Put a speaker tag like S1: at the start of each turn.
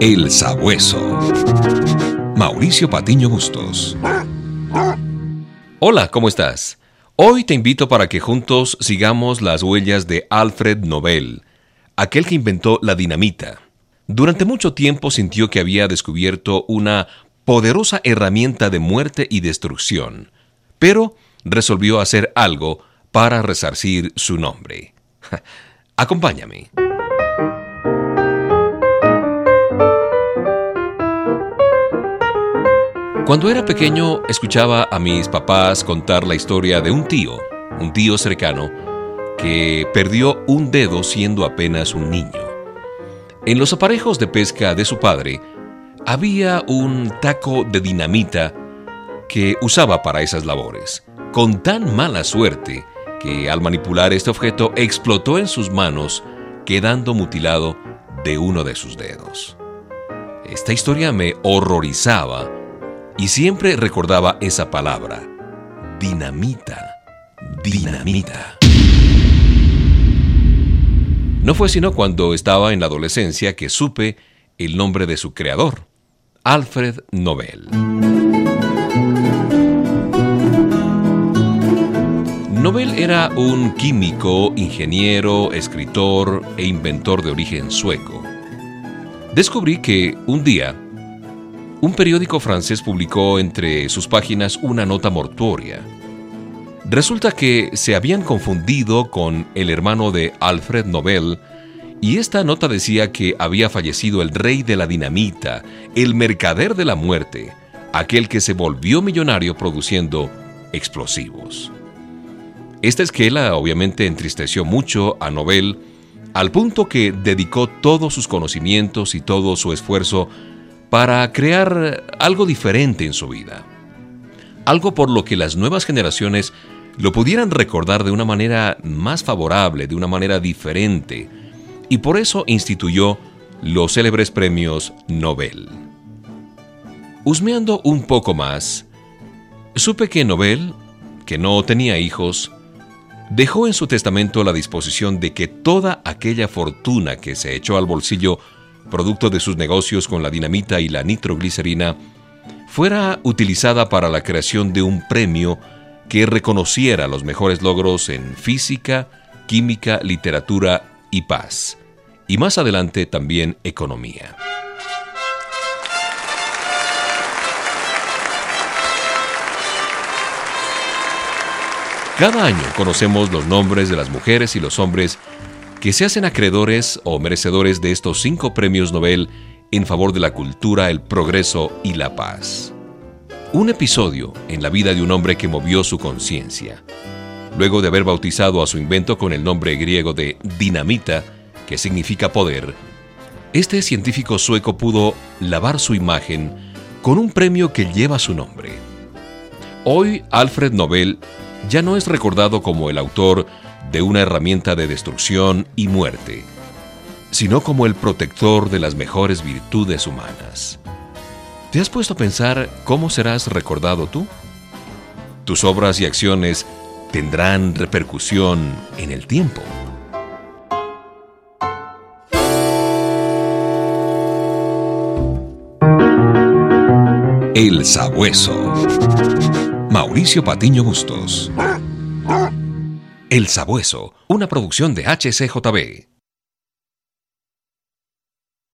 S1: El Sabueso. Mauricio Patiño Bustos.
S2: Hola, ¿cómo estás? Hoy te invito para que juntos sigamos las huellas de Alfred Nobel, aquel que inventó la dinamita. Durante mucho tiempo sintió que había descubierto una poderosa herramienta de muerte y destrucción, pero resolvió hacer algo para resarcir su nombre. Acompáñame. Cuando era pequeño escuchaba a mis papás contar la historia de un tío, un tío cercano, que perdió un dedo siendo apenas un niño. En los aparejos de pesca de su padre había un taco de dinamita que usaba para esas labores, con tan mala suerte que al manipular este objeto explotó en sus manos, quedando mutilado de uno de sus dedos. Esta historia me horrorizaba y siempre recordaba esa palabra, dinamita, dinamita. No fue sino cuando estaba en la adolescencia que supe el nombre de su creador, Alfred Nobel. Nobel era un químico, ingeniero, escritor e inventor de origen sueco. Descubrí que un día un periódico francés publicó entre sus páginas una nota mortuoria. Resulta que se habían confundido con el hermano de Alfred Nobel y esta nota decía que había fallecido el rey de la dinamita, el mercader de la muerte, aquel que se volvió millonario produciendo explosivos. Esta esquela obviamente entristeció mucho a Nobel al punto que dedicó todos sus conocimientos y todo su esfuerzo para crear algo diferente en su vida. Algo por lo que las nuevas generaciones lo pudieran recordar de una manera más favorable, de una manera diferente, y por eso instituyó los célebres premios Nobel. Husmeando un poco más, supe que Nobel, que no tenía hijos, dejó en su testamento la disposición de que toda aquella fortuna que se echó al bolsillo producto de sus negocios con la dinamita y la nitroglicerina, fuera utilizada para la creación de un premio que reconociera los mejores logros en física, química, literatura y paz, y más adelante también economía. Cada año conocemos los nombres de las mujeres y los hombres que se hacen acreedores o merecedores de estos cinco premios Nobel en favor de la cultura, el progreso y la paz. Un episodio en la vida de un hombre que movió su conciencia. Luego de haber bautizado a su invento con el nombre griego de dinamita, que significa poder, este científico sueco pudo lavar su imagen con un premio que lleva su nombre. Hoy Alfred Nobel ya no es recordado como el autor de una herramienta de destrucción y muerte, sino como el protector de las mejores virtudes humanas. ¿Te has puesto a pensar cómo serás recordado tú? Tus obras y acciones tendrán repercusión en el tiempo.
S1: El Sabueso. Mauricio Patiño Bustos. El Sabueso, una producción de HCJB.